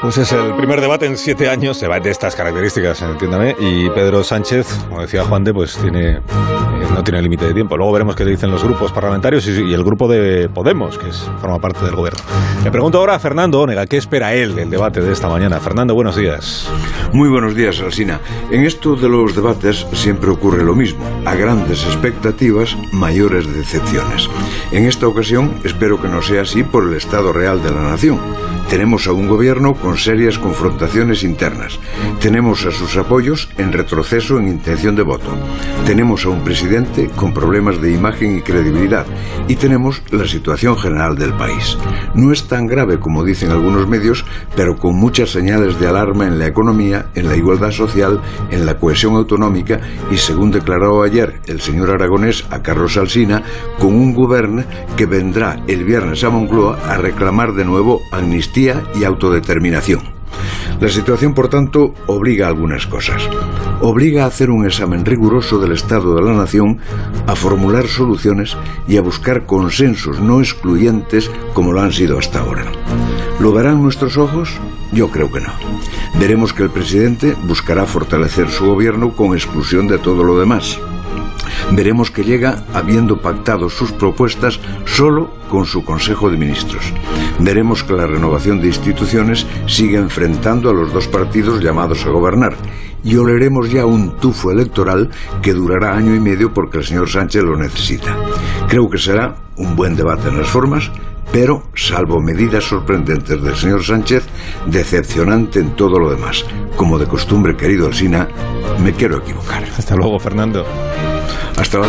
Pues es el primer debate en siete años, debate de estas características, entiéndame, y Pedro Sánchez, como decía Juan de, pues tiene, eh, no tiene límite de tiempo. Luego veremos qué dicen los grupos parlamentarios y, el grupo de Podemos, que es, forma parte del gobierno. Le pregunto ahora a Fernando Onega, ¿qué espera él del debate de esta mañana? Fernando, buenos días. Muy buenos días, Alsina. En esto de los debates siempre ocurre lo mismo. A grandes expectativas, mayores decepciones. En esta ocasión espero que no sea así por el estado real de la nación. Tenemos a un gobierno con serias confrontaciones internas. Tenemos a sus apoyos en retroceso en intención de voto. Tenemos a un presidente con problemas de imagen y credibilidad. Y tenemos la situación general del país. No es tan grave como dicen algunos medios, pero con muchas señales de alarma en la economía, en la igualdad social, en la cohesión autonómica y, según declaró ayer el señor Aragonés a Carlos Alsina, con un gobierno que vendrá el viernes a Moncloa a reclamar de nuevo amnistía y autodeterminación. La situación, por tanto, obliga a algunas cosas. Obliga a hacer un examen riguroso del estado de la nación, a formular soluciones y a buscar consensos no excluyentes como lo han sido hasta ahora. ¿Lo verán nuestros ojos? Yo creo que no. Veremos que el presidente buscará fortalecer su gobierno con exclusión de todo lo demás veremos que llega habiendo pactado sus propuestas solo con su Consejo de Ministros. Veremos que la renovación de instituciones sigue enfrentando a los dos partidos llamados a gobernar y oleremos ya un tufo electoral que durará año y medio porque el señor Sánchez lo necesita. Creo que será un buen debate en las formas, pero, salvo medidas sorprendentes del señor Sánchez, decepcionante en todo lo demás. Como de costumbre, querido Alsina, me quiero equivocar. Hasta luego, Fernando. Hasta las